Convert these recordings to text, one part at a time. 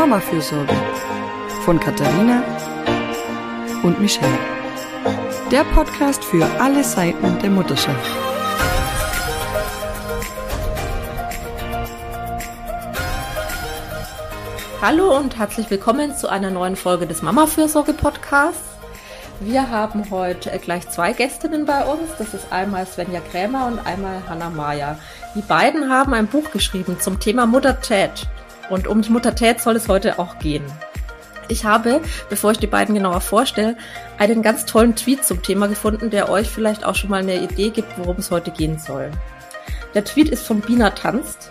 Mama-Fürsorge von Katharina und Michelle. Der Podcast für alle Seiten der Mutterschaft. Hallo und herzlich willkommen zu einer neuen Folge des Mama-Fürsorge-Podcasts. Wir haben heute gleich zwei Gästinnen bei uns. Das ist einmal Svenja Krämer und einmal Hanna Mayer. Die beiden haben ein Buch geschrieben zum Thema Muttertät. Und um die Muttertät soll es heute auch gehen. Ich habe, bevor ich die beiden genauer vorstelle, einen ganz tollen Tweet zum Thema gefunden, der euch vielleicht auch schon mal eine Idee gibt, worum es heute gehen soll. Der Tweet ist von Bina Tanzt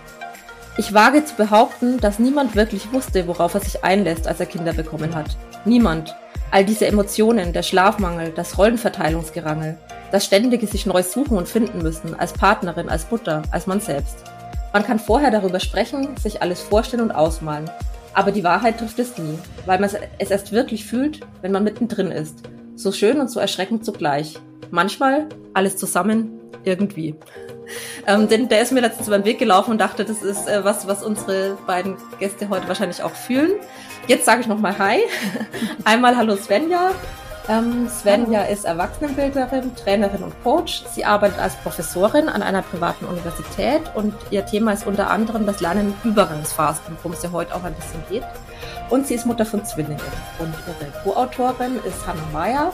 ich wage zu behaupten, dass niemand wirklich wusste, worauf er sich einlässt, als er Kinder bekommen hat. Niemand. All diese Emotionen, der Schlafmangel, das Rollenverteilungsgerangel, das ständige sich neu suchen und finden müssen, als Partnerin, als Mutter, als man selbst. Man kann vorher darüber sprechen, sich alles vorstellen und ausmalen. Aber die Wahrheit trifft es nie, weil man es erst wirklich fühlt, wenn man mittendrin ist. So schön und so erschreckend zugleich. Manchmal alles zusammen irgendwie. Ähm, denn der ist mir letztens über den Weg gelaufen und dachte, das ist äh, was, was unsere beiden Gäste heute wahrscheinlich auch fühlen. Jetzt sage ich nochmal Hi. Einmal Hallo Svenja. Ähm, Svenja ist Erwachsenenbildnerin, Trainerin und Coach. Sie arbeitet als Professorin an einer privaten Universität und ihr Thema ist unter anderem das Lernen in Übergangsphasen, worum es ja heute auch ein bisschen geht. Und sie ist Mutter von Zwillingen. Und ihre Co-Autorin ist Hannah Meyer.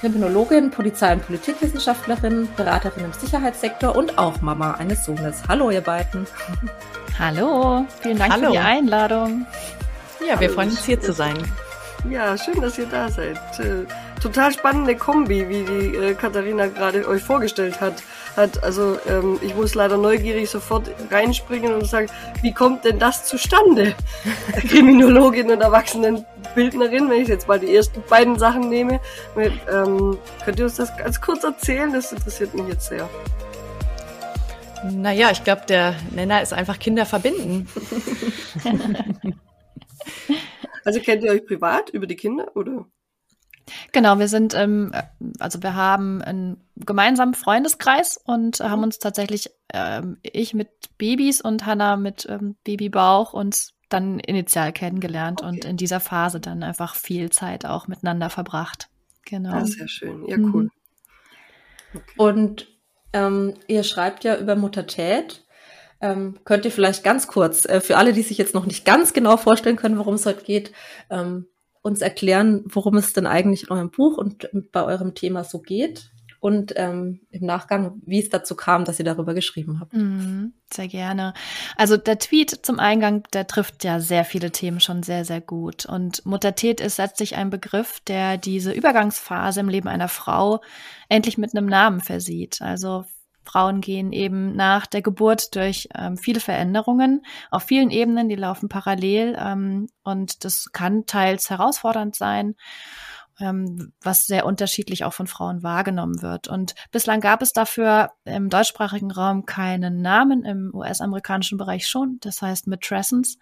Kriminologin, Polizei- und Politikwissenschaftlerin, Beraterin im Sicherheitssektor und auch Mama eines Sohnes. Hallo, ihr beiden. Hallo, vielen Dank Hallo. für die Einladung. Ja, wir Hallo. freuen uns hier zu sein. Ja, schön, dass ihr da seid. Total spannende Kombi, wie die äh, Katharina gerade euch vorgestellt hat. hat also ähm, ich muss leider neugierig sofort reinspringen und sagen, wie kommt denn das zustande? Kriminologin und Erwachsenenbildnerin, wenn ich jetzt mal die ersten beiden Sachen nehme. Mit, ähm, könnt ihr uns das ganz kurz erzählen? Das interessiert mich jetzt sehr. Naja, ich glaube, der Nenner ist einfach Kinder verbinden. also kennt ihr euch privat über die Kinder oder? Genau, wir sind, ähm, also wir haben einen gemeinsamen Freundeskreis und haben mhm. uns tatsächlich, ähm, ich mit Babys und Hannah mit ähm, Babybauch uns dann initial kennengelernt okay. und in dieser Phase dann einfach viel Zeit auch miteinander verbracht. Genau. Ah, sehr schön. Ja, cool. Mhm. Okay. Und ähm, ihr schreibt ja über Muttertät. Ähm, könnt ihr vielleicht ganz kurz, äh, für alle, die sich jetzt noch nicht ganz genau vorstellen können, worum es heute geht, ähm, uns erklären, worum es denn eigentlich in eurem Buch und bei eurem Thema so geht und ähm, im Nachgang, wie es dazu kam, dass ihr darüber geschrieben habt. Mhm, sehr gerne. Also der Tweet zum Eingang, der trifft ja sehr viele Themen schon sehr, sehr gut. Und Muttertät ist letztlich ein Begriff, der diese Übergangsphase im Leben einer Frau endlich mit einem Namen versieht. Also Frauen gehen eben nach der Geburt durch ähm, viele Veränderungen auf vielen Ebenen, die laufen parallel ähm, und das kann teils herausfordernd sein ähm, was sehr unterschiedlich auch von Frauen wahrgenommen wird. Und bislang gab es dafür im deutschsprachigen Raum keinen Namen, im US-amerikanischen Bereich schon, das heißt Matrescence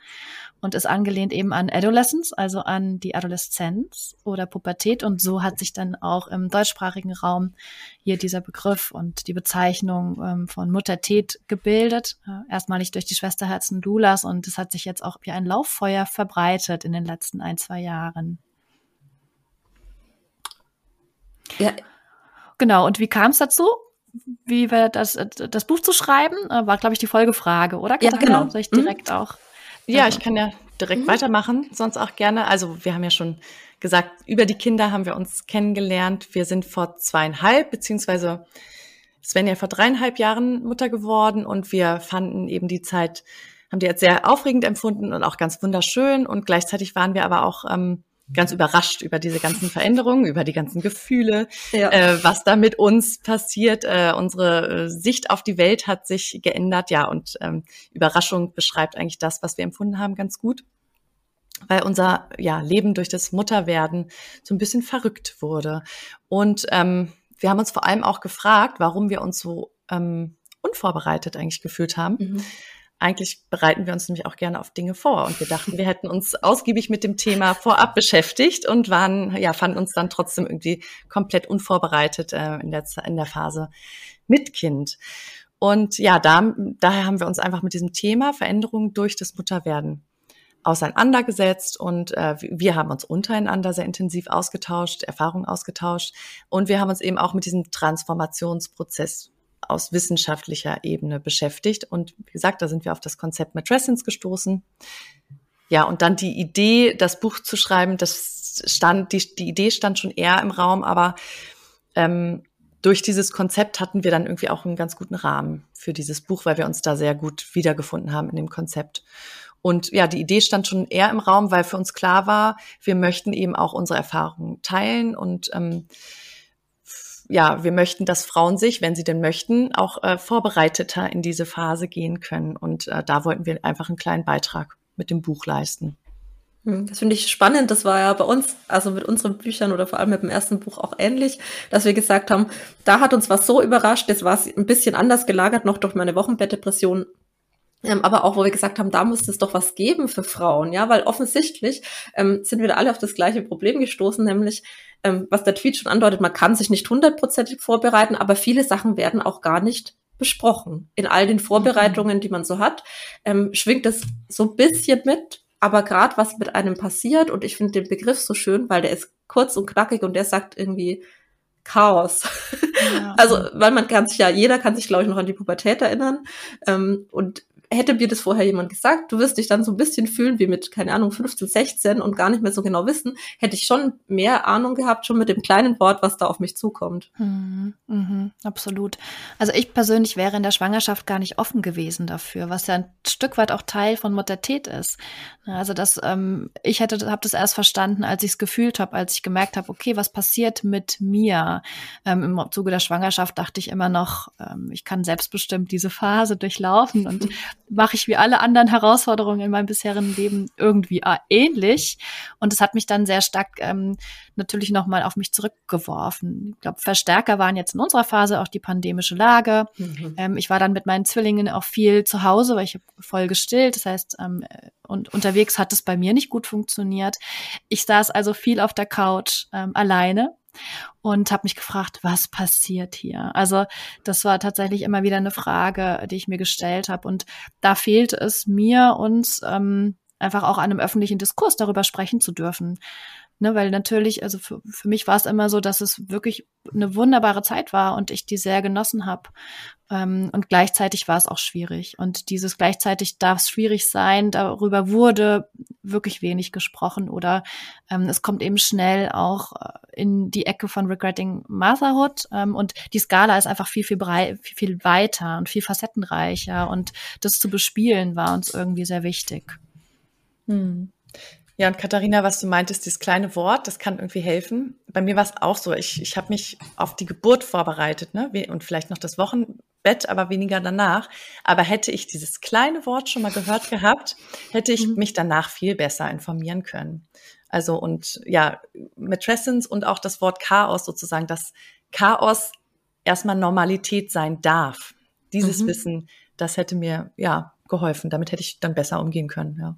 und ist angelehnt eben an Adolescence, also an die Adoleszenz oder Pubertät. Und so hat sich dann auch im deutschsprachigen Raum hier dieser Begriff und die Bezeichnung ähm, von Muttertät gebildet. Äh, erstmalig durch die Schwesterherzen Dulas und es hat sich jetzt auch wie ein Lauffeuer verbreitet in den letzten ein, zwei Jahren. Ja. Genau, und wie kam es dazu? Wie wir das, das Buch zu schreiben, äh, war, glaube ich, die Folgefrage, oder? Ja, genau. Soll ich direkt mhm. auch? Ja, ich kann ja direkt mhm. weitermachen, sonst auch gerne. Also wir haben ja schon gesagt, über die Kinder haben wir uns kennengelernt. Wir sind vor zweieinhalb, beziehungsweise Sven ja vor dreieinhalb Jahren Mutter geworden und wir fanden eben die Zeit, haben die als sehr aufregend empfunden und auch ganz wunderschön. Und gleichzeitig waren wir aber auch ähm, ganz überrascht über diese ganzen Veränderungen, über die ganzen Gefühle, ja. äh, was da mit uns passiert. Äh, unsere äh, Sicht auf die Welt hat sich geändert, ja, und ähm, Überraschung beschreibt eigentlich das, was wir empfunden haben, ganz gut. Weil unser ja, Leben durch das Mutterwerden so ein bisschen verrückt wurde. Und ähm, wir haben uns vor allem auch gefragt, warum wir uns so ähm, unvorbereitet eigentlich gefühlt haben. Mhm eigentlich bereiten wir uns nämlich auch gerne auf Dinge vor. Und wir dachten, wir hätten uns ausgiebig mit dem Thema vorab beschäftigt und waren, ja, fanden uns dann trotzdem irgendwie komplett unvorbereitet äh, in, der, in der Phase mit Kind. Und ja, da, daher haben wir uns einfach mit diesem Thema Veränderung durch das Mutterwerden auseinandergesetzt und äh, wir haben uns untereinander sehr intensiv ausgetauscht, Erfahrungen ausgetauscht und wir haben uns eben auch mit diesem Transformationsprozess aus wissenschaftlicher Ebene beschäftigt. Und wie gesagt, da sind wir auf das Konzept Matrescence gestoßen. Ja, und dann die Idee, das Buch zu schreiben, das stand, die, die Idee stand schon eher im Raum, aber ähm, durch dieses Konzept hatten wir dann irgendwie auch einen ganz guten Rahmen für dieses Buch, weil wir uns da sehr gut wiedergefunden haben in dem Konzept. Und ja, die Idee stand schon eher im Raum, weil für uns klar war, wir möchten eben auch unsere Erfahrungen teilen und ähm, ja, wir möchten, dass Frauen sich, wenn sie denn möchten, auch äh, vorbereiteter in diese Phase gehen können. Und äh, da wollten wir einfach einen kleinen Beitrag mit dem Buch leisten. Hm, das finde ich spannend. Das war ja bei uns, also mit unseren Büchern oder vor allem mit dem ersten Buch auch ähnlich, dass wir gesagt haben, da hat uns was so überrascht, das war ein bisschen anders gelagert, noch durch meine Wochenbettdepression. Ähm, aber auch, wo wir gesagt haben, da muss es doch was geben für Frauen, ja, weil offensichtlich ähm, sind wir da alle auf das gleiche Problem gestoßen, nämlich ähm, was der Tweet schon andeutet, man kann sich nicht hundertprozentig vorbereiten, aber viele Sachen werden auch gar nicht besprochen. In all den Vorbereitungen, die man so hat, ähm, schwingt es so ein bisschen mit, aber gerade was mit einem passiert, und ich finde den Begriff so schön, weil der ist kurz und knackig und der sagt irgendwie Chaos. Ja. Also, weil man kann sich ja, jeder kann sich, glaube ich, noch an die Pubertät erinnern. Ähm, und hätte mir das vorher jemand gesagt, du wirst dich dann so ein bisschen fühlen wie mit, keine Ahnung, 15, 16 und gar nicht mehr so genau wissen, hätte ich schon mehr Ahnung gehabt, schon mit dem kleinen Wort, was da auf mich zukommt. Mhm, mhm, absolut. Also ich persönlich wäre in der Schwangerschaft gar nicht offen gewesen dafür, was ja ein Stück weit auch Teil von Muttertät ist. Also das, ähm, ich hätte, habe das erst verstanden, als ich es gefühlt habe, als ich gemerkt habe, okay, was passiert mit mir? Ähm, Im Zuge der Schwangerschaft dachte ich immer noch, ähm, ich kann selbstbestimmt diese Phase durchlaufen und mache ich wie alle anderen Herausforderungen in meinem bisherigen Leben irgendwie äh, ähnlich. Und es hat mich dann sehr stark ähm, natürlich nochmal auf mich zurückgeworfen. Ich glaube, Verstärker waren jetzt in unserer Phase auch die pandemische Lage. Mhm. Ähm, ich war dann mit meinen Zwillingen auch viel zu Hause, weil ich voll gestillt. Das heißt, ähm, und unterwegs hat es bei mir nicht gut funktioniert. Ich saß also viel auf der Couch ähm, alleine und habe mich gefragt, was passiert hier? Also das war tatsächlich immer wieder eine Frage, die ich mir gestellt habe. Und da fehlt es mir uns ähm, einfach auch an einem öffentlichen Diskurs darüber sprechen zu dürfen. Ne, weil natürlich, also für, für mich war es immer so, dass es wirklich eine wunderbare Zeit war und ich die sehr genossen habe. Ähm, und gleichzeitig war es auch schwierig. Und dieses gleichzeitig darf es schwierig sein, darüber wurde wirklich wenig gesprochen oder ähm, es kommt eben schnell auch äh, in die Ecke von Regretting Motherhood. Ähm, und die Skala ist einfach viel, viel, brei viel, viel weiter und viel facettenreicher. Und das zu bespielen war uns irgendwie sehr wichtig. Hm. Ja, und Katharina, was du meintest, dieses kleine Wort, das kann irgendwie helfen. Bei mir war es auch so. Ich, ich habe mich auf die Geburt vorbereitet, ne? Und vielleicht noch das Wochenbett, aber weniger danach. Aber hätte ich dieses kleine Wort schon mal gehört gehabt, hätte ich mhm. mich danach viel besser informieren können. Also und ja, Matrescence und auch das Wort Chaos sozusagen, dass Chaos erstmal Normalität sein darf. Dieses mhm. Wissen, das hätte mir ja geholfen. Damit hätte ich dann besser umgehen können, ja.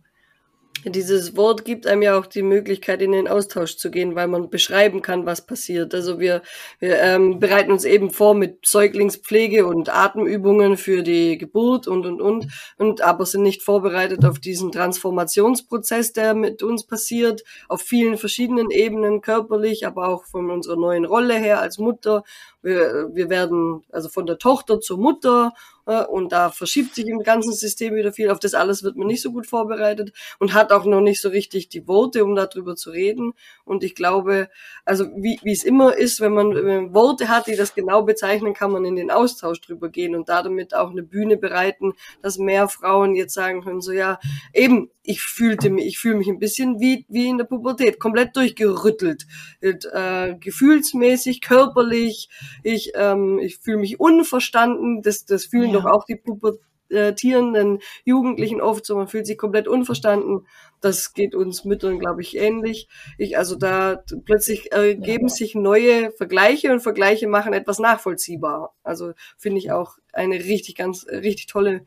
Dieses Wort gibt einem ja auch die Möglichkeit, in den Austausch zu gehen, weil man beschreiben kann, was passiert. Also wir, wir ähm, bereiten uns eben vor mit Säuglingspflege und Atemübungen für die Geburt und und und und aber sind nicht vorbereitet auf diesen Transformationsprozess, der mit uns passiert, auf vielen verschiedenen Ebenen, körperlich, aber auch von unserer neuen Rolle her als Mutter wir, wir werden also von der Tochter zur Mutter und da verschiebt sich im ganzen System wieder viel. Auf das alles wird man nicht so gut vorbereitet und hat auch noch nicht so richtig die Worte, um darüber zu reden. Und ich glaube, also wie, wie es immer ist, wenn man, wenn man Worte hat, die das genau bezeichnen, kann man in den Austausch drüber gehen und damit auch eine Bühne bereiten, dass mehr Frauen jetzt sagen können, so ja, eben, ich fühlte mich, ich fühle mich ein bisschen wie, wie in der Pubertät, komplett durchgerüttelt, äh, gefühlsmäßig, körperlich, ich, ähm, ich fühle mich unverstanden, das, das fühlen ja. doch auch die pubertierenden Jugendlichen oft so, man fühlt sich komplett unverstanden. Das geht uns Müttern, glaube ich, ähnlich. Ich, also da plötzlich ergeben ja. sich neue Vergleiche und Vergleiche machen etwas nachvollziehbar. Also finde ich auch eine richtig, ganz, richtig tolle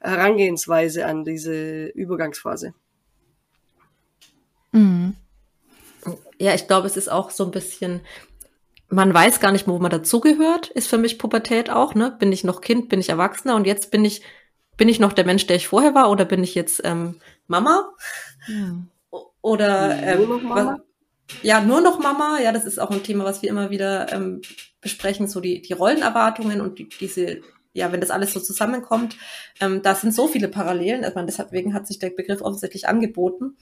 Herangehensweise an diese Übergangsphase. Mhm. Ja, ich glaube, es ist auch so ein bisschen man weiß gar nicht, wo man dazugehört, ist für mich Pubertät auch, ne? Bin ich noch Kind, bin ich Erwachsener und jetzt bin ich, bin ich noch der Mensch, der ich vorher war oder bin ich jetzt ähm, Mama. Hm. Oder ähm, nur Mama? Was, ja, nur noch Mama. Ja, das ist auch ein Thema, was wir immer wieder ähm, besprechen, so die, die Rollenerwartungen und die, diese, ja, wenn das alles so zusammenkommt, ähm, da sind so viele Parallelen. Also, deswegen hat sich der Begriff offensichtlich angeboten.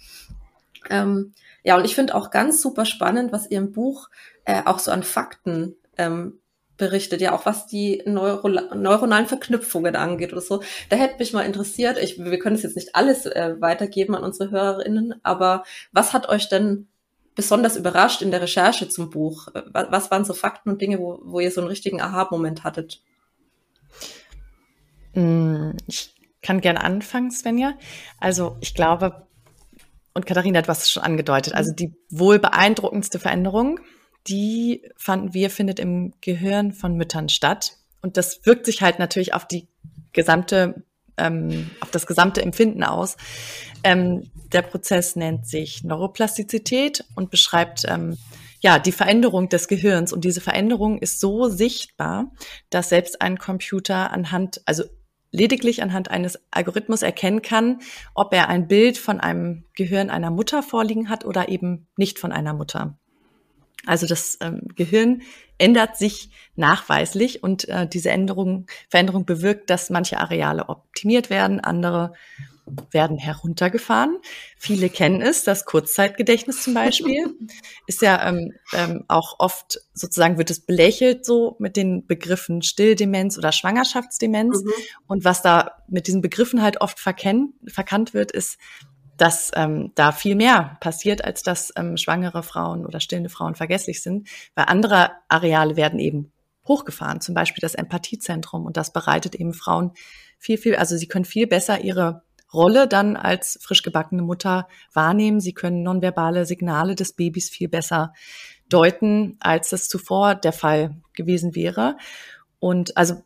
Ähm, ja, und ich finde auch ganz super spannend, was ihr im Buch äh, auch so an Fakten ähm, berichtet, ja auch was die Neuro neuronalen Verknüpfungen angeht oder so. Da hätte mich mal interessiert, ich, wir können es jetzt nicht alles äh, weitergeben an unsere HörerInnen, aber was hat euch denn besonders überrascht in der Recherche zum Buch? Was, was waren so Fakten und Dinge, wo, wo ihr so einen richtigen Aha-Moment hattet? Mm, ich kann gerne anfangen, Svenja. Also ich glaube, und Katharina hat was schon angedeutet, also die wohl beeindruckendste Veränderung, die fanden wir, findet im Gehirn von Müttern statt. Und das wirkt sich halt natürlich auf die gesamte, ähm, auf das gesamte Empfinden aus. Ähm, der Prozess nennt sich Neuroplastizität und beschreibt ähm, ja die Veränderung des Gehirns. Und diese Veränderung ist so sichtbar, dass selbst ein Computer anhand, also lediglich anhand eines Algorithmus erkennen kann, ob er ein Bild von einem Gehirn einer Mutter vorliegen hat oder eben nicht von einer Mutter. Also das ähm, Gehirn ändert sich nachweislich und äh, diese Änderung, Veränderung bewirkt, dass manche Areale optimiert werden, andere werden heruntergefahren. Viele kennen es, das Kurzzeitgedächtnis zum Beispiel ist ja ähm, ähm, auch oft sozusagen wird es belächelt so mit den Begriffen Stilldemenz oder Schwangerschaftsdemenz. Mhm. Und was da mit diesen Begriffen halt oft verkennt, verkannt wird, ist, dass ähm, da viel mehr passiert, als dass ähm, schwangere Frauen oder stillende Frauen vergesslich sind, weil andere Areale werden eben hochgefahren, zum Beispiel das Empathiezentrum und das bereitet eben Frauen viel, viel, also sie können viel besser ihre Rolle dann als frisch gebackene Mutter wahrnehmen. Sie können nonverbale Signale des Babys viel besser deuten, als es zuvor der Fall gewesen wäre. Und also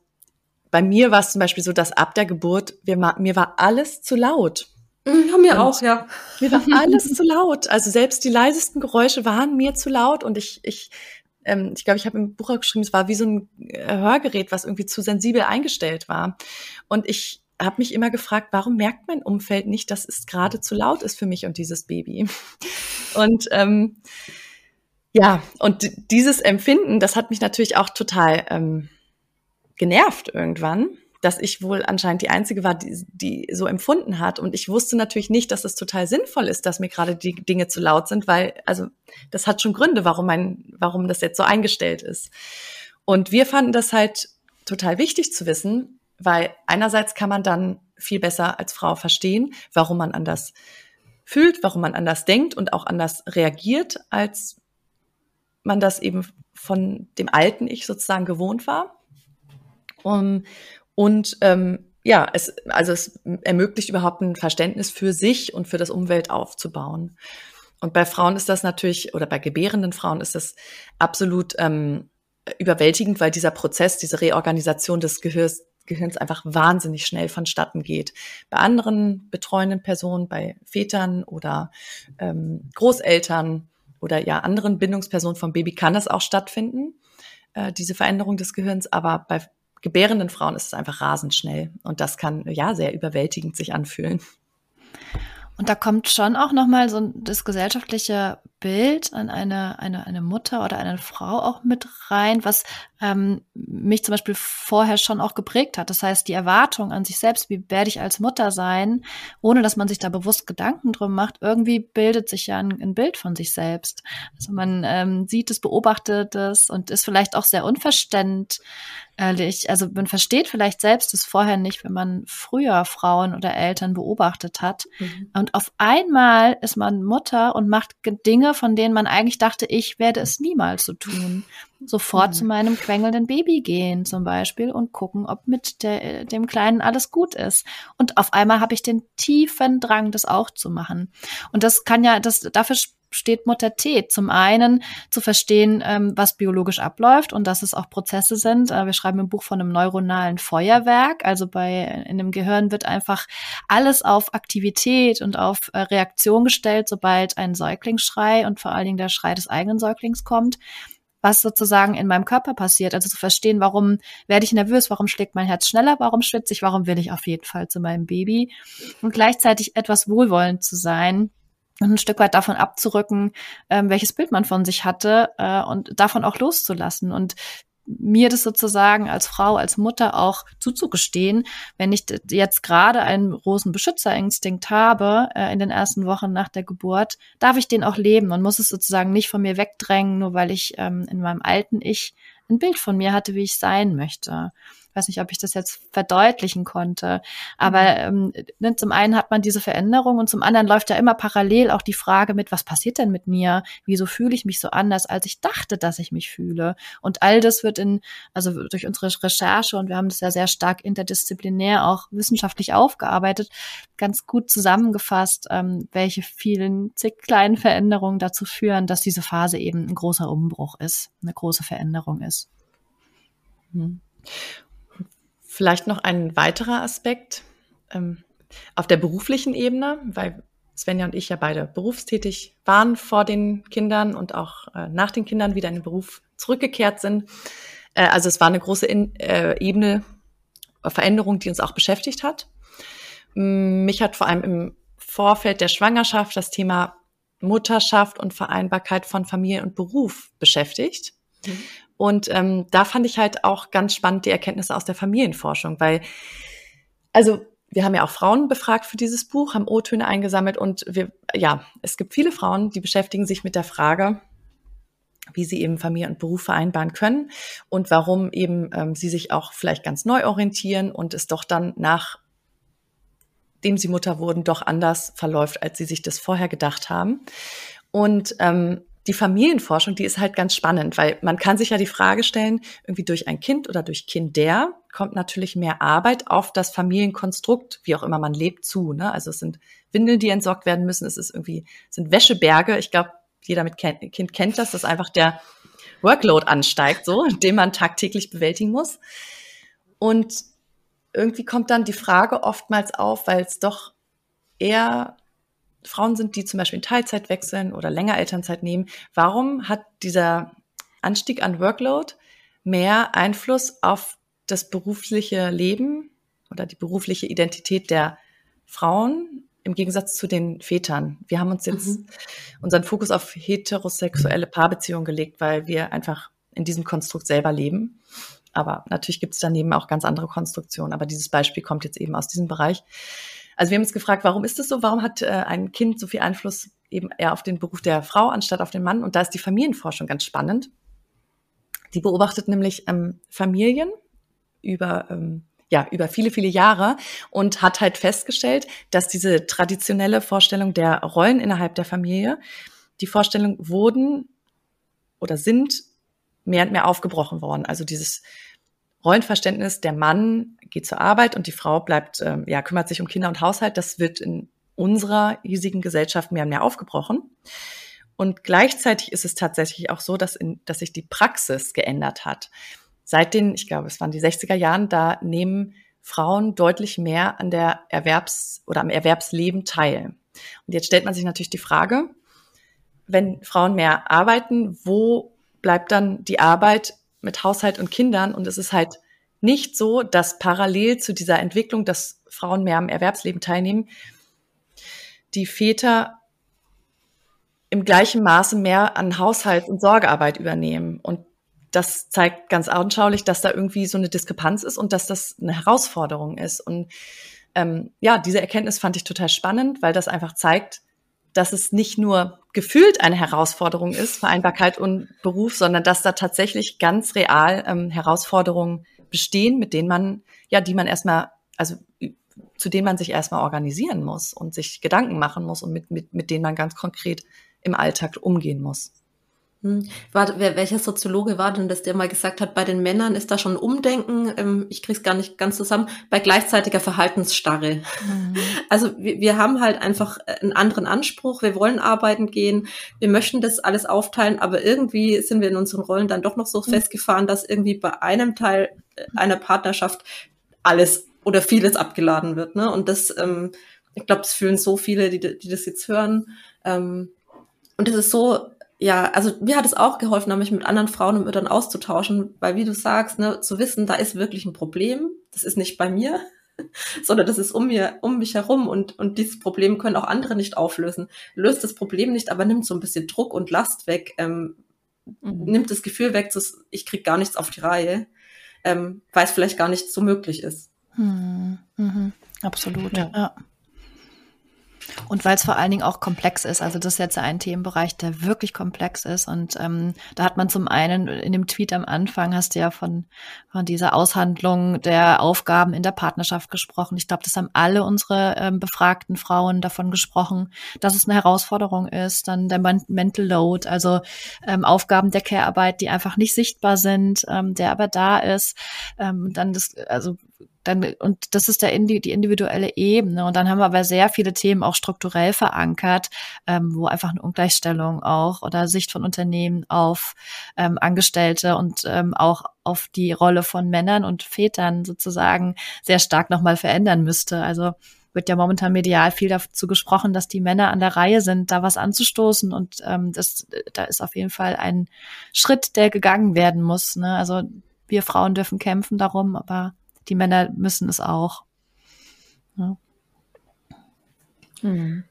bei mir war es zum Beispiel so, dass ab der Geburt wir, mir war alles zu laut. Mhm, ja, mir und auch, ja. Mir war alles zu laut. Also selbst die leisesten Geräusche waren mir zu laut und ich, ich, ähm, ich glaube, ich habe im Buch geschrieben, es war wie so ein äh, Hörgerät, was irgendwie zu sensibel eingestellt war. Und ich habe mich immer gefragt, warum merkt mein Umfeld nicht, dass es gerade zu laut ist für mich und dieses Baby? Und ähm, ja, und dieses Empfinden, das hat mich natürlich auch total ähm, genervt irgendwann dass ich wohl anscheinend die Einzige war, die, die so empfunden hat. Und ich wusste natürlich nicht, dass es total sinnvoll ist, dass mir gerade die Dinge zu laut sind, weil, also, das hat schon Gründe, warum mein, warum das jetzt so eingestellt ist. Und wir fanden das halt total wichtig zu wissen, weil einerseits kann man dann viel besser als Frau verstehen, warum man anders fühlt, warum man anders denkt und auch anders reagiert, als man das eben von dem alten Ich sozusagen gewohnt war. Um, und ähm, ja, es, also es ermöglicht überhaupt ein Verständnis für sich und für das Umwelt aufzubauen. Und bei Frauen ist das natürlich, oder bei gebärenden Frauen ist das absolut ähm, überwältigend, weil dieser Prozess, diese Reorganisation des Gehirns, Gehirns einfach wahnsinnig schnell vonstatten geht. Bei anderen betreuenden Personen, bei Vätern oder ähm, Großeltern oder ja anderen Bindungspersonen vom Baby kann das auch stattfinden, äh, diese Veränderung des Gehirns. Aber bei gebärenden Frauen ist es einfach rasend schnell und das kann ja sehr überwältigend sich anfühlen. Und da kommt schon auch nochmal so das gesellschaftliche Bild an eine, eine, eine Mutter oder eine Frau auch mit rein, was ähm, mich zum Beispiel vorher schon auch geprägt hat. Das heißt, die Erwartung an sich selbst, wie werde ich als Mutter sein, ohne dass man sich da bewusst Gedanken drum macht, irgendwie bildet sich ja ein, ein Bild von sich selbst. Also man ähm, sieht es, beobachtet es und ist vielleicht auch sehr unverständlich. Also man versteht vielleicht selbst es vorher nicht, wenn man früher Frauen oder Eltern beobachtet hat. Mhm. Und auf einmal ist man Mutter und macht Dinge, von denen man eigentlich dachte, ich werde es niemals so tun. Sofort mhm. zu meinem quengelnden Baby gehen zum Beispiel und gucken, ob mit der, dem Kleinen alles gut ist. Und auf einmal habe ich den tiefen Drang, das auch zu machen. Und das kann ja, das dafür steht Mutter T. Zum einen zu verstehen, ähm, was biologisch abläuft und dass es auch Prozesse sind. Äh, wir schreiben im Buch von einem neuronalen Feuerwerk. Also bei in dem Gehirn wird einfach alles auf Aktivität und auf äh, Reaktion gestellt, sobald ein Säuglingsschrei und vor allen Dingen der Schrei des eigenen Säuglings kommt. was sozusagen in meinem Körper passiert. Also zu verstehen, warum werde ich nervös, warum schlägt mein Herz schneller, warum schwitze ich, warum will ich auf jeden Fall zu meinem Baby. Und gleichzeitig etwas wohlwollend zu sein und ein Stück weit davon abzurücken, ähm, welches Bild man von sich hatte äh, und davon auch loszulassen. Und mir das sozusagen als Frau, als Mutter auch zuzugestehen, wenn ich jetzt gerade einen großen Beschützerinstinkt habe äh, in den ersten Wochen nach der Geburt, darf ich den auch leben und muss es sozusagen nicht von mir wegdrängen, nur weil ich ähm, in meinem alten Ich ein Bild von mir hatte, wie ich sein möchte weiß nicht, ob ich das jetzt verdeutlichen konnte. Aber mhm. ähm, ne, zum einen hat man diese Veränderung und zum anderen läuft ja immer parallel auch die Frage mit, was passiert denn mit mir? Wieso fühle ich mich so anders, als ich dachte, dass ich mich fühle? Und all das wird in, also durch unsere Recherche, und wir haben das ja sehr stark interdisziplinär auch wissenschaftlich aufgearbeitet, ganz gut zusammengefasst, ähm, welche vielen zig kleinen Veränderungen dazu führen, dass diese Phase eben ein großer Umbruch ist, eine große Veränderung ist. Hm. Vielleicht noch ein weiterer Aspekt ähm, auf der beruflichen Ebene, weil Svenja und ich ja beide berufstätig waren vor den Kindern und auch äh, nach den Kindern wieder in den Beruf zurückgekehrt sind. Äh, also es war eine große in, äh, Ebene Veränderung, die uns auch beschäftigt hat. Mich hat vor allem im Vorfeld der Schwangerschaft das Thema Mutterschaft und Vereinbarkeit von Familie und Beruf beschäftigt. Mhm. Und ähm, da fand ich halt auch ganz spannend die Erkenntnisse aus der Familienforschung, weil, also wir haben ja auch Frauen befragt für dieses Buch, haben O-Töne eingesammelt und wir, ja, es gibt viele Frauen, die beschäftigen sich mit der Frage, wie sie eben Familie und Beruf vereinbaren können und warum eben ähm, sie sich auch vielleicht ganz neu orientieren und es doch dann nach dem sie Mutter wurden, doch anders verläuft, als sie sich das vorher gedacht haben. Und ähm, die Familienforschung, die ist halt ganz spannend, weil man kann sich ja die Frage stellen, irgendwie durch ein Kind oder durch Kinder kommt natürlich mehr Arbeit auf das Familienkonstrukt, wie auch immer man lebt, zu. Ne? Also es sind Windeln, die entsorgt werden müssen, es ist irgendwie, es sind Wäscheberge. Ich glaube, jeder mit Kind kennt das, dass einfach der Workload ansteigt, so, den man tagtäglich bewältigen muss. Und irgendwie kommt dann die Frage oftmals auf, weil es doch eher Frauen sind, die zum Beispiel in Teilzeit wechseln oder länger Elternzeit nehmen, warum hat dieser Anstieg an Workload mehr Einfluss auf das berufliche Leben oder die berufliche Identität der Frauen im Gegensatz zu den Vätern. Wir haben uns jetzt mhm. unseren Fokus auf heterosexuelle Paarbeziehungen gelegt, weil wir einfach in diesem Konstrukt selber leben. Aber natürlich gibt es daneben auch ganz andere Konstruktionen. Aber dieses Beispiel kommt jetzt eben aus diesem Bereich. Also wir haben uns gefragt, warum ist das so? Warum hat äh, ein Kind so viel Einfluss eben eher auf den Beruf der Frau anstatt auf den Mann? Und da ist die Familienforschung ganz spannend. Die beobachtet nämlich ähm, Familien über ähm, ja, über viele, viele Jahre und hat halt festgestellt, dass diese traditionelle Vorstellung der Rollen innerhalb der Familie, die Vorstellungen wurden oder sind mehr und mehr aufgebrochen worden. Also dieses Rollenverständnis, der Mann geht zur Arbeit und die Frau bleibt, ähm, ja, kümmert sich um Kinder und Haushalt, das wird in unserer hiesigen Gesellschaft mehr und mehr aufgebrochen. Und gleichzeitig ist es tatsächlich auch so, dass, in, dass sich die Praxis geändert hat. Seit den, ich glaube, es waren die 60er Jahren, da nehmen Frauen deutlich mehr an der Erwerbs- oder am Erwerbsleben teil. Und jetzt stellt man sich natürlich die Frage, wenn Frauen mehr arbeiten, wo bleibt dann die Arbeit mit Haushalt und Kindern? Und es ist halt nicht so, dass parallel zu dieser Entwicklung, dass Frauen mehr am Erwerbsleben teilnehmen, die Väter im gleichen Maße mehr an Haushalt und Sorgearbeit übernehmen. Und das zeigt ganz anschaulich, dass da irgendwie so eine Diskrepanz ist und dass das eine Herausforderung ist. Und ähm, ja, diese Erkenntnis fand ich total spannend, weil das einfach zeigt, dass es nicht nur gefühlt eine Herausforderung ist, Vereinbarkeit und Beruf, sondern dass da tatsächlich ganz real ähm, Herausforderungen bestehen, mit denen man, ja, die man erstmal, also zu denen man sich erstmal organisieren muss und sich Gedanken machen muss und mit, mit, mit denen man ganz konkret im Alltag umgehen muss. Hm. War, wer, welcher Soziologe war denn das, der mal gesagt hat, bei den Männern ist da schon Umdenken, ähm, ich krieg's gar nicht ganz zusammen, bei gleichzeitiger Verhaltensstarre. Mhm. Also wir, wir haben halt einfach einen anderen Anspruch, wir wollen arbeiten gehen, wir möchten das alles aufteilen, aber irgendwie sind wir in unseren Rollen dann doch noch so mhm. festgefahren, dass irgendwie bei einem Teil äh, einer Partnerschaft alles oder vieles abgeladen wird. Ne? Und das, ähm, ich glaube, das fühlen so viele, die, die das jetzt hören. Ähm, und es ist so ja, also mir hat es auch geholfen, mich mit anderen Frauen und Müttern auszutauschen, weil wie du sagst, ne, zu wissen, da ist wirklich ein Problem, das ist nicht bei mir, sondern das ist um mir, um mich herum und, und dieses Problem können auch andere nicht auflösen. Löst das Problem nicht, aber nimmt so ein bisschen Druck und Last weg, ähm, mhm. nimmt das Gefühl weg, dass ich krieg gar nichts auf die Reihe, ähm, weil es vielleicht gar nicht so möglich ist. Mhm. Mhm. Absolut, ja. ja. Und weil es vor allen Dingen auch komplex ist. Also das ist jetzt ein Themenbereich, der wirklich komplex ist. Und ähm, da hat man zum einen in dem Tweet am Anfang hast du ja von, von dieser Aushandlung der Aufgaben in der Partnerschaft gesprochen. Ich glaube, das haben alle unsere ähm, befragten Frauen davon gesprochen, dass es eine Herausforderung ist. Dann der Mental Load, also ähm, Aufgaben der Care-Arbeit, die einfach nicht sichtbar sind, ähm, der aber da ist. Ähm, dann das, also dann, und das ist der, die individuelle Ebene. Und dann haben wir aber sehr viele Themen auch strukturell verankert, ähm, wo einfach eine Ungleichstellung auch oder Sicht von Unternehmen auf ähm, Angestellte und ähm, auch auf die Rolle von Männern und Vätern sozusagen sehr stark nochmal verändern müsste. Also wird ja momentan medial viel dazu gesprochen, dass die Männer an der Reihe sind, da was anzustoßen. Und ähm, das, da ist auf jeden Fall ein Schritt, der gegangen werden muss. Ne? Also wir Frauen dürfen kämpfen darum, aber die Männer müssen es auch. Ja. Hm.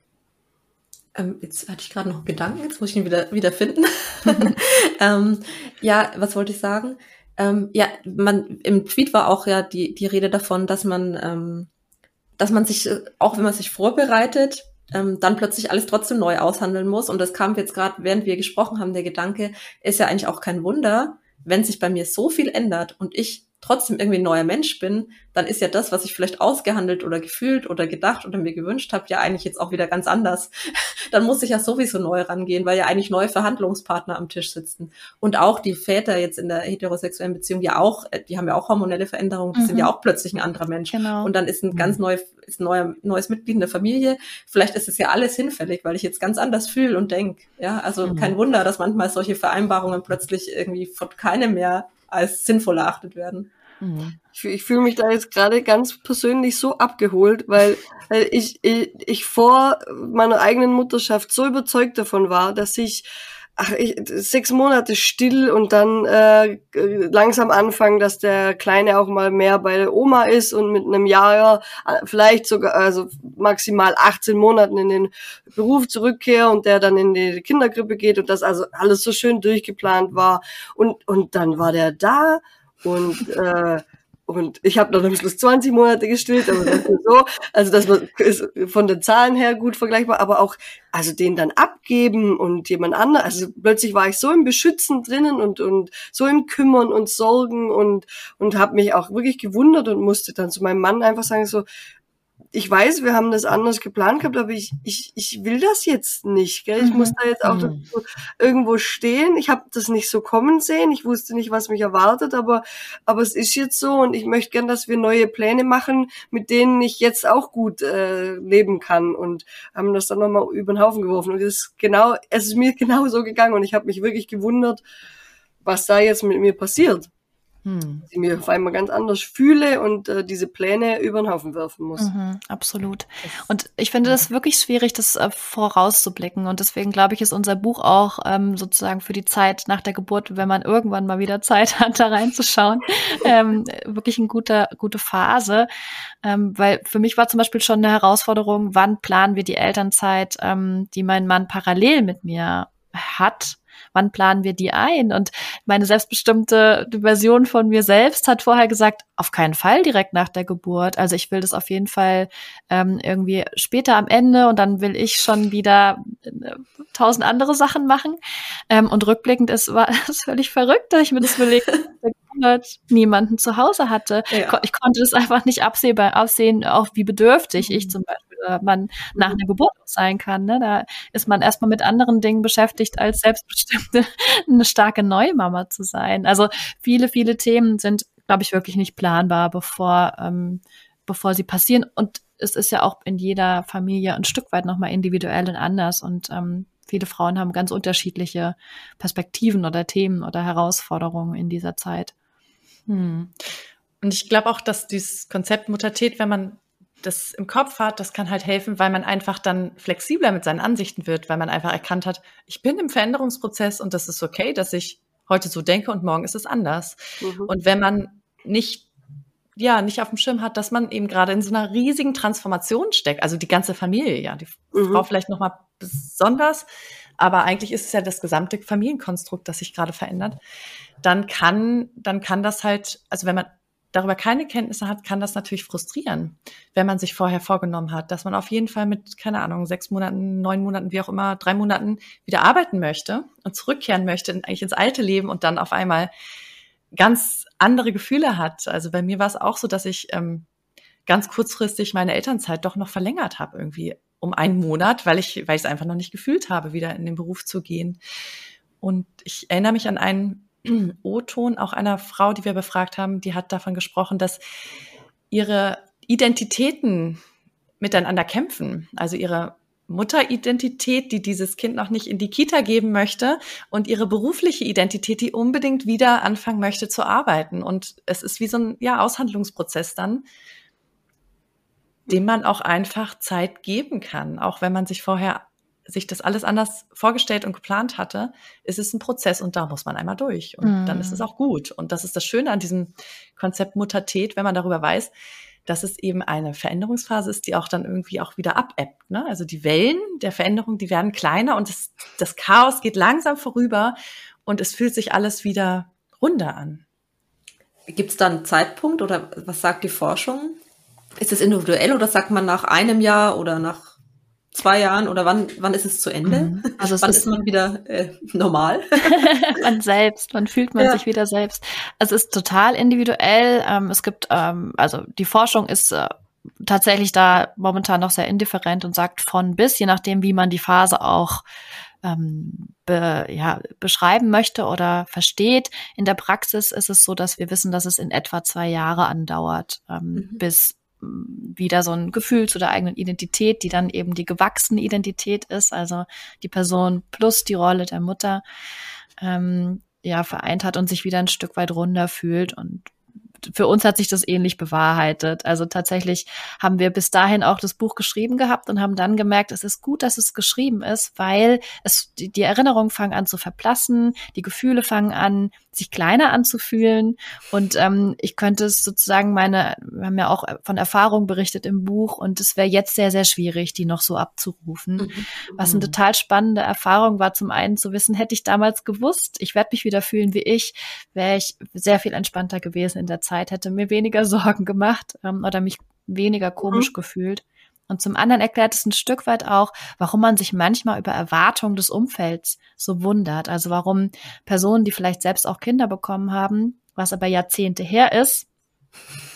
Ähm, jetzt hatte ich gerade noch einen Gedanken, jetzt muss ich ihn wieder, wieder finden. ähm, ja, was wollte ich sagen? Ähm, ja, man, im Tweet war auch ja die, die Rede davon, dass man, ähm, dass man sich, auch wenn man sich vorbereitet, ähm, dann plötzlich alles trotzdem neu aushandeln muss. Und das kam jetzt gerade, während wir gesprochen haben, der Gedanke, ist ja eigentlich auch kein Wunder, wenn sich bei mir so viel ändert und ich trotzdem irgendwie ein neuer Mensch bin, dann ist ja das, was ich vielleicht ausgehandelt oder gefühlt oder gedacht oder mir gewünscht habe, ja eigentlich jetzt auch wieder ganz anders. dann muss ich ja sowieso neu rangehen, weil ja eigentlich neue Verhandlungspartner am Tisch sitzen. Und auch die Väter jetzt in der heterosexuellen Beziehung ja auch, äh, die haben ja auch hormonelle Veränderungen, die mhm. sind ja auch plötzlich ein anderer Mensch. Genau. Und dann ist ein ganz mhm. neu, ist ein neuer, neues Mitglied in der Familie. Vielleicht ist es ja alles hinfällig, weil ich jetzt ganz anders fühle und denke. Ja, also mhm. kein Wunder, dass manchmal solche Vereinbarungen plötzlich irgendwie von keinem mehr als sinnvoll erachtet werden. Mhm. Ich, ich fühle mich da jetzt gerade ganz persönlich so abgeholt, weil, weil ich, ich, ich vor meiner eigenen Mutterschaft so überzeugt davon war, dass ich ach, ich, sechs Monate still und dann äh, langsam anfangen, dass der Kleine auch mal mehr bei der Oma ist und mit einem Jahr vielleicht sogar, also maximal 18 Monaten in den Beruf zurückkehre und der dann in die Kindergrippe geht und das also alles so schön durchgeplant war. Und, und dann war der da und äh, und ich habe dann am Schluss 20 Monate gestillt, aber das ist so, also das ist von den Zahlen her gut vergleichbar, aber auch, also den dann abgeben und jemand anderen, also plötzlich war ich so im Beschützen drinnen und, und so im Kümmern und Sorgen und, und habe mich auch wirklich gewundert und musste dann zu meinem Mann einfach sagen so, ich weiß, wir haben das anders geplant gehabt, aber ich, ich, ich will das jetzt nicht. Gell? Ich mhm. muss da jetzt auch mhm. irgendwo stehen. Ich habe das nicht so kommen sehen. Ich wusste nicht, was mich erwartet, aber, aber es ist jetzt so und ich möchte gern, dass wir neue Pläne machen, mit denen ich jetzt auch gut äh, leben kann. Und haben das dann nochmal über den Haufen geworfen. Und es ist genau, es ist mir genau so gegangen und ich habe mich wirklich gewundert, was da jetzt mit mir passiert hm. ich mich auf einmal ganz anders fühle und äh, diese Pläne über den Haufen werfen muss. Mhm, absolut. Und ich finde das wirklich schwierig, das äh, vorauszublicken. Und deswegen glaube ich, ist unser Buch auch ähm, sozusagen für die Zeit nach der Geburt, wenn man irgendwann mal wieder Zeit hat, da reinzuschauen, ähm, wirklich eine gute, gute Phase. Ähm, weil für mich war zum Beispiel schon eine Herausforderung, wann planen wir die Elternzeit, ähm, die mein Mann parallel mit mir hat wann planen wir die ein? Und meine selbstbestimmte Version von mir selbst hat vorher gesagt, auf keinen Fall direkt nach der Geburt. Also ich will das auf jeden Fall ähm, irgendwie später am Ende und dann will ich schon wieder äh, tausend andere Sachen machen. Ähm, und rückblickend ist war das völlig verrückt, dass ich mir das überlegt niemanden zu Hause hatte. Ja. Ich konnte das einfach nicht absehbar absehen, auch wie bedürftig ich mhm. zum Beispiel äh, man nach einer Geburt sein kann. Ne? Da ist man erstmal mit anderen Dingen beschäftigt, als selbstbestimmte eine starke Neumama zu sein. Also viele, viele Themen sind, glaube ich, wirklich nicht planbar, bevor, ähm, bevor sie passieren. Und es ist ja auch in jeder Familie ein Stück weit nochmal individuell und anders. Und ähm, viele Frauen haben ganz unterschiedliche Perspektiven oder Themen oder Herausforderungen in dieser Zeit. Hm. Und ich glaube auch, dass dieses Konzept Muttertät, wenn man das im Kopf hat, das kann halt helfen, weil man einfach dann flexibler mit seinen Ansichten wird, weil man einfach erkannt hat, ich bin im Veränderungsprozess und das ist okay, dass ich heute so denke und morgen ist es anders. Mhm. Und wenn man nicht ja, nicht auf dem Schirm hat, dass man eben gerade in so einer riesigen Transformation steckt, also die ganze Familie, ja, die mhm. Frau vielleicht nochmal besonders, aber eigentlich ist es ja das gesamte Familienkonstrukt, das sich gerade verändert, dann kann, dann kann das halt, also wenn man darüber keine Kenntnisse hat, kann das natürlich frustrieren, wenn man sich vorher vorgenommen hat, dass man auf jeden Fall mit, keine Ahnung, sechs Monaten, neun Monaten, wie auch immer, drei Monaten wieder arbeiten möchte und zurückkehren möchte, eigentlich ins alte Leben und dann auf einmal ganz andere Gefühle hat. Also bei mir war es auch so, dass ich ähm, ganz kurzfristig meine Elternzeit doch noch verlängert habe, irgendwie um einen Monat, weil ich, weil ich es einfach noch nicht gefühlt habe, wieder in den Beruf zu gehen. Und ich erinnere mich an einen O-Ton auch einer Frau, die wir befragt haben, die hat davon gesprochen, dass ihre Identitäten miteinander kämpfen. Also ihre Mutteridentität, die dieses Kind noch nicht in die Kita geben möchte und ihre berufliche Identität, die unbedingt wieder anfangen möchte zu arbeiten. Und es ist wie so ein ja, Aushandlungsprozess dann, dem man auch einfach Zeit geben kann, auch wenn man sich vorher sich das alles anders vorgestellt und geplant hatte, ist es ein Prozess und da muss man einmal durch. Und mm. dann ist es auch gut. Und das ist das Schöne an diesem Konzept Muttertät, wenn man darüber weiß, dass es eben eine Veränderungsphase ist, die auch dann irgendwie auch wieder abebbt. Ne? Also die Wellen der Veränderung, die werden kleiner und das, das Chaos geht langsam vorüber und es fühlt sich alles wieder runder an. Gibt es da einen Zeitpunkt oder was sagt die Forschung? Ist es individuell oder sagt man nach einem Jahr oder nach zwei Jahren oder wann, wann ist es zu Ende? Mhm. Also wann ist, ist man wieder äh, normal? man selbst, wann fühlt man ja. sich wieder selbst? Es ist total individuell. Ähm, es gibt, ähm, also die Forschung ist äh, tatsächlich da momentan noch sehr indifferent und sagt von bis, je nachdem, wie man die Phase auch ähm, be, ja, beschreiben möchte oder versteht. In der Praxis ist es so, dass wir wissen, dass es in etwa zwei Jahre andauert, ähm, mhm. bis wieder so ein Gefühl zu der eigenen Identität, die dann eben die gewachsene Identität ist, also die Person plus die Rolle der Mutter, ähm, ja, vereint hat und sich wieder ein Stück weit runder fühlt und für uns hat sich das ähnlich bewahrheitet. Also tatsächlich haben wir bis dahin auch das Buch geschrieben gehabt und haben dann gemerkt, es ist gut, dass es geschrieben ist, weil es die, die Erinnerungen fangen an zu verblassen, die Gefühle fangen an, sich kleiner anzufühlen. Und ähm, ich könnte es sozusagen meine, wir haben ja auch von Erfahrung berichtet im Buch und es wäre jetzt sehr, sehr schwierig, die noch so abzurufen. Mhm. Was eine total spannende Erfahrung war, zum einen zu wissen, hätte ich damals gewusst, ich werde mich wieder fühlen wie ich, wäre ich sehr viel entspannter gewesen in der Zeit Zeit, hätte mir weniger Sorgen gemacht ähm, oder mich weniger komisch mhm. gefühlt. Und zum anderen erklärt es ein Stück weit auch, warum man sich manchmal über Erwartungen des Umfelds so wundert. Also warum Personen, die vielleicht selbst auch Kinder bekommen haben, was aber Jahrzehnte her ist,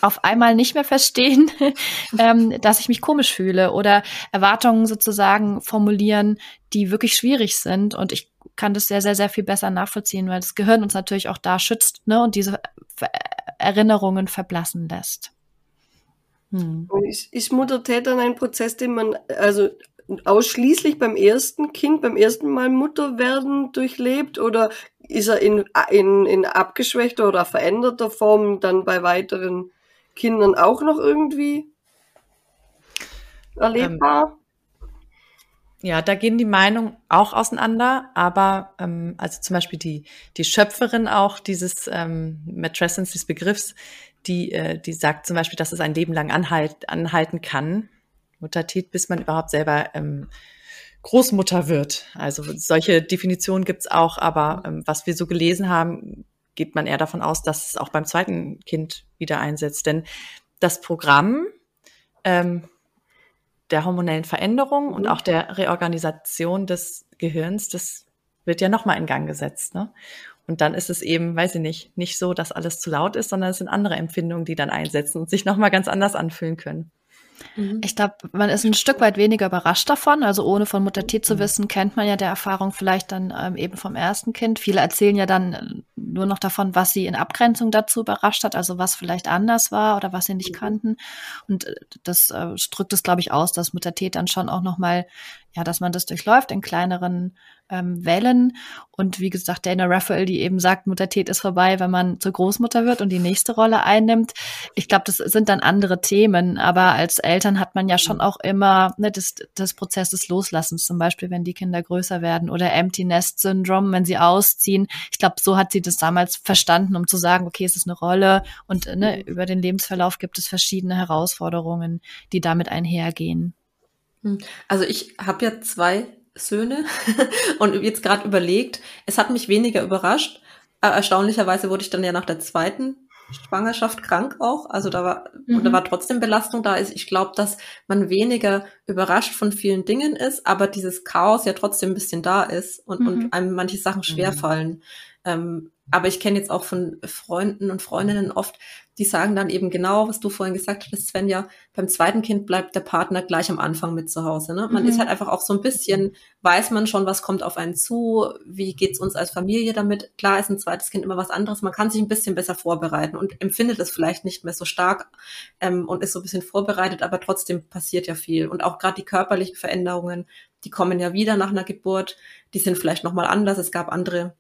auf einmal nicht mehr verstehen, ähm, dass ich mich komisch fühle oder Erwartungen sozusagen formulieren, die wirklich schwierig sind. Und ich kann das sehr, sehr, sehr viel besser nachvollziehen, weil das Gehirn uns natürlich auch da schützt ne, und diese Erinnerungen verblassen lässt. Hm. Ist, ist Muttertät dann ein Prozess, den man also ausschließlich beim ersten Kind, beim ersten Mal Mutter werden durchlebt oder ist er in, in, in abgeschwächter oder veränderter Form dann bei weiteren Kindern auch noch irgendwie erlebbar? Ähm, ja, da gehen die Meinungen auch auseinander, aber ähm, also zum Beispiel die, die Schöpferin auch dieses ähm, Matrescence, des Begriffs, die, äh, die sagt zum Beispiel, dass es ein Leben lang anhalt, anhalten kann, Muttertit, bis man überhaupt selber ähm, Großmutter wird. Also solche Definitionen gibt's auch, aber ähm, was wir so gelesen haben, geht man eher davon aus, dass es auch beim zweiten Kind wieder einsetzt. Denn das Programm ähm, der hormonellen Veränderung und mhm. auch der Reorganisation des Gehirns, das wird ja nochmal in Gang gesetzt. Ne? Und dann ist es eben, weiß ich nicht, nicht so, dass alles zu laut ist, sondern es sind andere Empfindungen, die dann einsetzen und sich nochmal ganz anders anfühlen können. Mhm. Ich glaube, man ist ein Stück weit weniger überrascht davon. Also ohne von Mutter T zu mhm. wissen, kennt man ja der Erfahrung vielleicht dann ähm, eben vom ersten Kind. Viele erzählen ja dann nur noch davon, was sie in Abgrenzung dazu überrascht hat, also was vielleicht anders war oder was sie nicht mhm. kannten. Und äh, das äh, drückt es, glaube ich, aus, dass Muttertät dann schon auch nochmal, ja, dass man das durchläuft in kleineren ähm, Wellen. Und wie gesagt, Dana Raphael, die eben sagt, Muttertät ist vorbei, wenn man zur Großmutter wird und die nächste Rolle einnimmt. Ich glaube, das sind dann andere Themen. Aber als Eltern hat man ja schon auch immer ne, das, das Prozess des Loslassens, zum Beispiel, wenn die Kinder größer werden oder Empty Nest Syndrome, wenn sie ausziehen. Ich glaube, so hat sie das damals verstanden, um zu sagen, okay, es ist eine Rolle und ne, über den Lebensverlauf gibt es verschiedene Herausforderungen, die damit einhergehen. Hm. Also ich habe ja zwei Söhne und jetzt gerade überlegt, es hat mich weniger überrascht. Erstaunlicherweise wurde ich dann ja nach der zweiten Schwangerschaft krank auch. Also da war, mhm. da war trotzdem Belastung da. Ist. Ich glaube, dass man weniger überrascht von vielen Dingen ist, aber dieses Chaos ja trotzdem ein bisschen da ist und, mhm. und einem manche Sachen schwerfallen. Mhm. Ähm, aber ich kenne jetzt auch von Freunden und Freundinnen oft, die sagen dann eben genau, was du vorhin gesagt hattest, Svenja, beim zweiten Kind bleibt der Partner gleich am Anfang mit zu Hause. Ne? Man mhm. ist halt einfach auch so ein bisschen, weiß man schon, was kommt auf einen zu, wie geht's uns als Familie damit. Klar ist ein zweites Kind immer was anderes, man kann sich ein bisschen besser vorbereiten und empfindet es vielleicht nicht mehr so stark ähm, und ist so ein bisschen vorbereitet, aber trotzdem passiert ja viel. Und auch gerade die körperlichen Veränderungen, die kommen ja wieder nach einer Geburt, die sind vielleicht nochmal anders. Es gab andere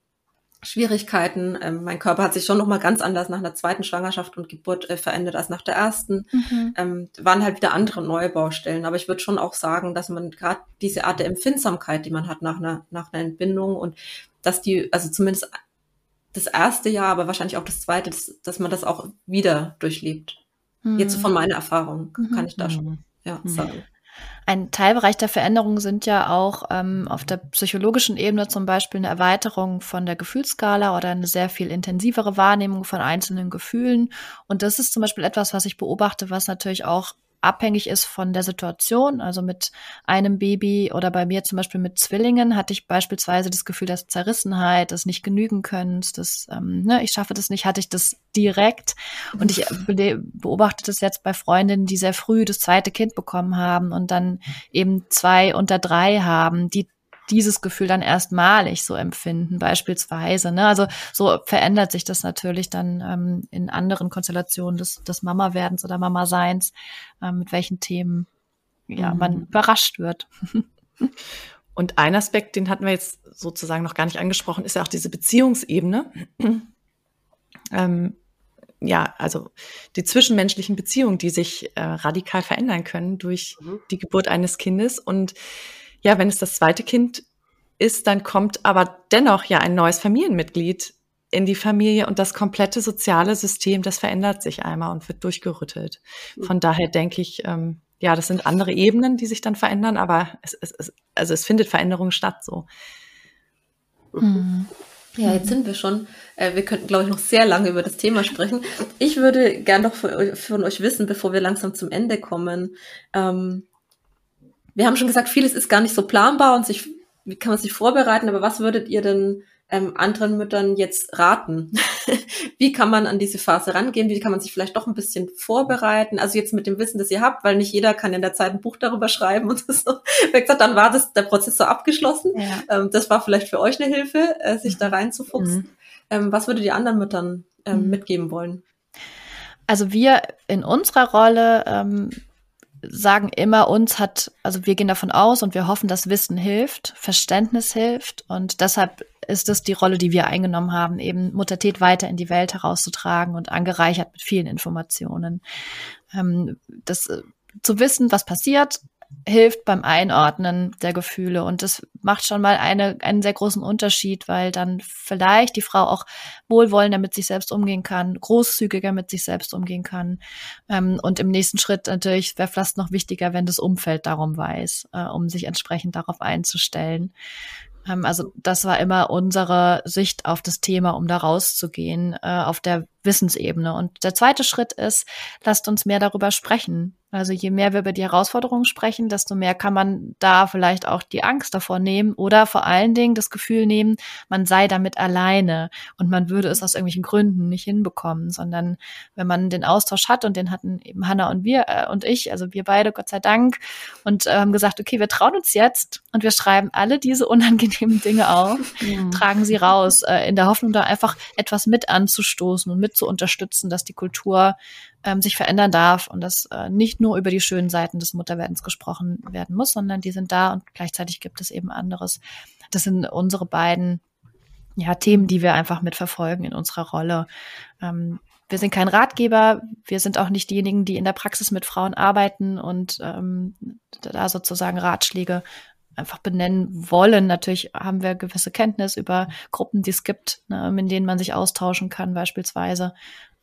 Schwierigkeiten. Ähm, mein Körper hat sich schon noch mal ganz anders nach einer zweiten Schwangerschaft und Geburt äh, verändert als nach der ersten. Mhm. Ähm, waren halt wieder andere neue Baustellen. Aber ich würde schon auch sagen, dass man gerade diese Art der Empfindsamkeit, die man hat nach einer, nach einer Entbindung und dass die, also zumindest das erste Jahr, aber wahrscheinlich auch das zweite, dass, dass man das auch wieder durchlebt. Mhm. Jetzt von meiner Erfahrung kann ich da schon mhm. ja, mhm. sagen. Ein Teilbereich der Veränderung sind ja auch ähm, auf der psychologischen Ebene zum Beispiel eine Erweiterung von der Gefühlsskala oder eine sehr viel intensivere Wahrnehmung von einzelnen Gefühlen. Und das ist zum Beispiel etwas, was ich beobachte, was natürlich auch abhängig ist von der Situation. Also mit einem Baby oder bei mir zum Beispiel mit Zwillingen hatte ich beispielsweise das Gefühl, dass Zerrissenheit, das nicht genügen können, das, ähm, ne, ich schaffe das nicht, hatte ich das direkt. Und ich beobachte das jetzt bei Freundinnen, die sehr früh das zweite Kind bekommen haben und dann eben zwei unter drei haben, die dieses Gefühl dann erstmalig so empfinden, beispielsweise. Ne? Also so verändert sich das natürlich dann ähm, in anderen Konstellationen des, des Mama-Werdens oder Mama-Seins, ähm, mit welchen Themen ja, mhm. man überrascht wird. Und ein Aspekt, den hatten wir jetzt sozusagen noch gar nicht angesprochen, ist ja auch diese Beziehungsebene. ähm, ja, also die zwischenmenschlichen Beziehungen, die sich äh, radikal verändern können durch mhm. die Geburt eines Kindes. Und ja, wenn es das zweite Kind ist, dann kommt aber dennoch ja ein neues Familienmitglied in die Familie und das komplette soziale System, das verändert sich einmal und wird durchgerüttelt. Von daher denke ich, ähm, ja, das sind andere Ebenen, die sich dann verändern, aber es, es, es also es findet Veränderung statt so. Mhm. Ja, jetzt sind wir schon. Äh, wir könnten, glaube ich, noch sehr lange über das Thema sprechen. Ich würde gern noch von, von euch wissen, bevor wir langsam zum Ende kommen. Ähm, wir haben schon gesagt, vieles ist gar nicht so planbar und sich, wie kann man sich vorbereiten, aber was würdet ihr denn ähm, anderen Müttern jetzt raten? wie kann man an diese Phase rangehen? Wie kann man sich vielleicht doch ein bisschen vorbereiten? Also jetzt mit dem Wissen, das ihr habt, weil nicht jeder kann in der Zeit ein Buch darüber schreiben und so. Wie gesagt, dann war das der Prozess so abgeschlossen. Ja. Ähm, das war vielleicht für euch eine Hilfe, äh, sich da reinzufuchsen. Mhm. Ähm, was würdet ihr anderen Müttern ähm, mhm. mitgeben wollen? Also wir in unserer Rolle ähm, sagen immer, uns hat, also wir gehen davon aus und wir hoffen, dass Wissen hilft, Verständnis hilft und deshalb ist es die Rolle, die wir eingenommen haben, eben Muttertät weiter in die Welt herauszutragen und angereichert mit vielen Informationen. Ähm, das äh, zu wissen, was passiert, hilft beim Einordnen der Gefühle. Und das macht schon mal eine, einen sehr großen Unterschied, weil dann vielleicht die Frau auch wohlwollender mit sich selbst umgehen kann, großzügiger mit sich selbst umgehen kann. Ähm, und im nächsten Schritt natürlich wäre fast noch wichtiger, wenn das Umfeld darum weiß, äh, um sich entsprechend darauf einzustellen. Ähm, also das war immer unsere Sicht auf das Thema, um da rauszugehen. Äh, auf der Wissensebene. Und der zweite Schritt ist, lasst uns mehr darüber sprechen. Also je mehr wir über die Herausforderungen sprechen, desto mehr kann man da vielleicht auch die Angst davor nehmen oder vor allen Dingen das Gefühl nehmen, man sei damit alleine und man würde es aus irgendwelchen Gründen nicht hinbekommen, sondern wenn man den Austausch hat und den hatten eben Hanna und wir äh, und ich, also wir beide, Gott sei Dank, und äh, haben gesagt, okay, wir trauen uns jetzt und wir schreiben alle diese unangenehmen Dinge auf, mhm. tragen sie raus, äh, in der Hoffnung, da einfach etwas mit anzustoßen und mit zu unterstützen, dass die Kultur ähm, sich verändern darf und dass äh, nicht nur über die schönen Seiten des Mutterwerdens gesprochen werden muss, sondern die sind da und gleichzeitig gibt es eben anderes. Das sind unsere beiden ja, Themen, die wir einfach mitverfolgen in unserer Rolle. Ähm, wir sind kein Ratgeber, wir sind auch nicht diejenigen, die in der Praxis mit Frauen arbeiten und ähm, da sozusagen Ratschläge einfach benennen wollen. Natürlich haben wir gewisse Kenntnis über Gruppen, die es gibt, ne, in denen man sich austauschen kann beispielsweise.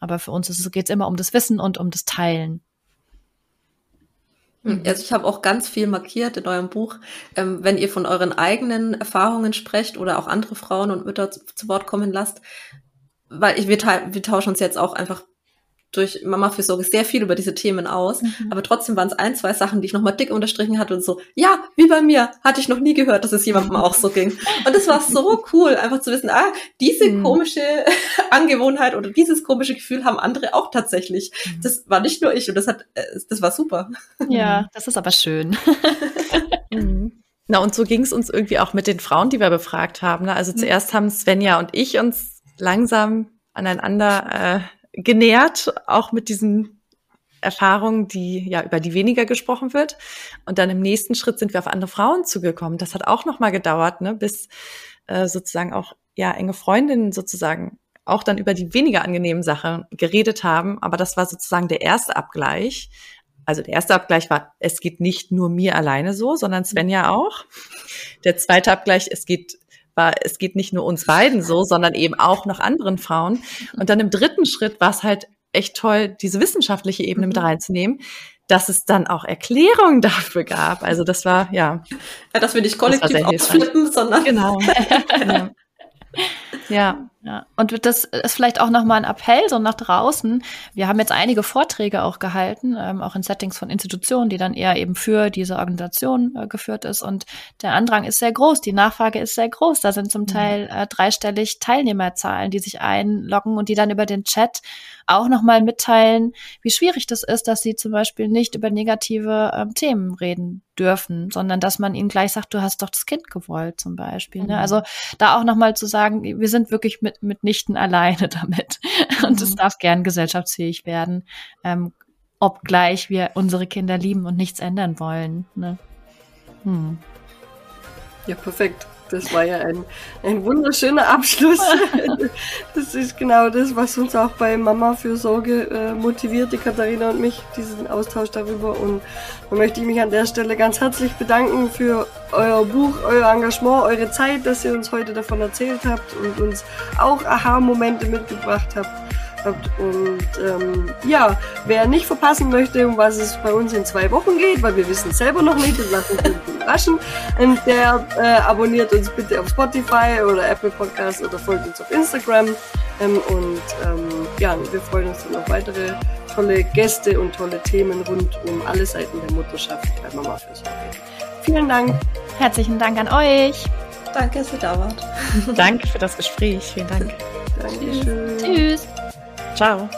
Aber für uns geht es immer um das Wissen und um das Teilen. Hm, also ich habe auch ganz viel markiert in eurem Buch, ähm, wenn ihr von euren eigenen Erfahrungen sprecht oder auch andere Frauen und Mütter zu, zu Wort kommen lasst, weil ich, wir, wir tauschen uns jetzt auch einfach durch Mama Fürsorge sehr viel über diese Themen aus, mhm. aber trotzdem waren es ein, zwei Sachen, die ich nochmal dick unterstrichen hatte und so, ja, wie bei mir, hatte ich noch nie gehört, dass es jemandem auch so ging. Und es war so cool, einfach zu wissen, ah, diese mhm. komische Angewohnheit oder dieses komische Gefühl haben andere auch tatsächlich. Mhm. Das war nicht nur ich und das hat, äh, das war super. Ja, das ist aber schön. Mhm. Na, und so ging es uns irgendwie auch mit den Frauen, die wir befragt haben. Ne? Also mhm. zuerst haben Svenja und ich uns langsam aneinander äh, genährt, auch mit diesen Erfahrungen, die ja über die weniger gesprochen wird. Und dann im nächsten Schritt sind wir auf andere Frauen zugekommen. Das hat auch noch mal gedauert, ne, bis äh, sozusagen auch ja enge Freundinnen sozusagen auch dann über die weniger angenehmen Sachen geredet haben. Aber das war sozusagen der erste Abgleich. Also der erste Abgleich war, es geht nicht nur mir alleine so, sondern Svenja auch. Der zweite Abgleich, es geht war, es geht nicht nur uns beiden so, sondern eben auch noch anderen Frauen. Und dann im dritten Schritt war es halt echt toll, diese wissenschaftliche Ebene mit mhm. reinzunehmen, dass es dann auch Erklärungen dafür gab. Also das war, ja. Ja, dass wir nicht kollektiv ausflippen, sondern. Genau. ja. Ja, ja. Und das ist vielleicht auch nochmal ein Appell so nach draußen. Wir haben jetzt einige Vorträge auch gehalten, ähm, auch in Settings von Institutionen, die dann eher eben für diese Organisation äh, geführt ist. Und der Andrang ist sehr groß, die Nachfrage ist sehr groß. Da sind zum mhm. Teil äh, dreistellig Teilnehmerzahlen, die sich einloggen und die dann über den Chat auch nochmal mitteilen, wie schwierig das ist, dass sie zum Beispiel nicht über negative ähm, Themen reden dürfen, sondern dass man ihnen gleich sagt, du hast doch das Kind gewollt zum Beispiel. Ne? Mhm. Also da auch nochmal zu sagen, wir sind wirklich mit, mitnichten alleine damit. Und es mhm. darf gern gesellschaftsfähig werden, ähm, obgleich wir unsere Kinder lieben und nichts ändern wollen. Ne? Hm. Ja, perfekt. Das war ja ein, ein wunderschöner Abschluss. das ist genau das, was uns auch bei Mama für Sorge äh, motiviert, die Katharina und mich, diesen Austausch darüber. Und da möchte ich mich an der Stelle ganz herzlich bedanken für euer Buch, euer Engagement, eure Zeit, dass ihr uns heute davon erzählt habt und uns auch Aha-Momente mitgebracht habt habt. Und ähm, ja, wer nicht verpassen möchte, um was es bei uns in zwei Wochen geht, weil wir wissen es selber noch nicht und lassen uns überraschen, und der äh, abonniert uns bitte auf Spotify oder Apple Podcasts oder folgt uns auf Instagram. Ähm, und ähm, ja, wir freuen uns dann auf weitere tolle Gäste und tolle Themen rund um alle Seiten der Mutterschaft bei Mama Fürsorge. Vielen Dank. Herzlichen Dank an euch. Danke, dass ihr da wart. Danke für das Gespräch. Vielen Dank. Dankeschön. Tschüss. Ciao.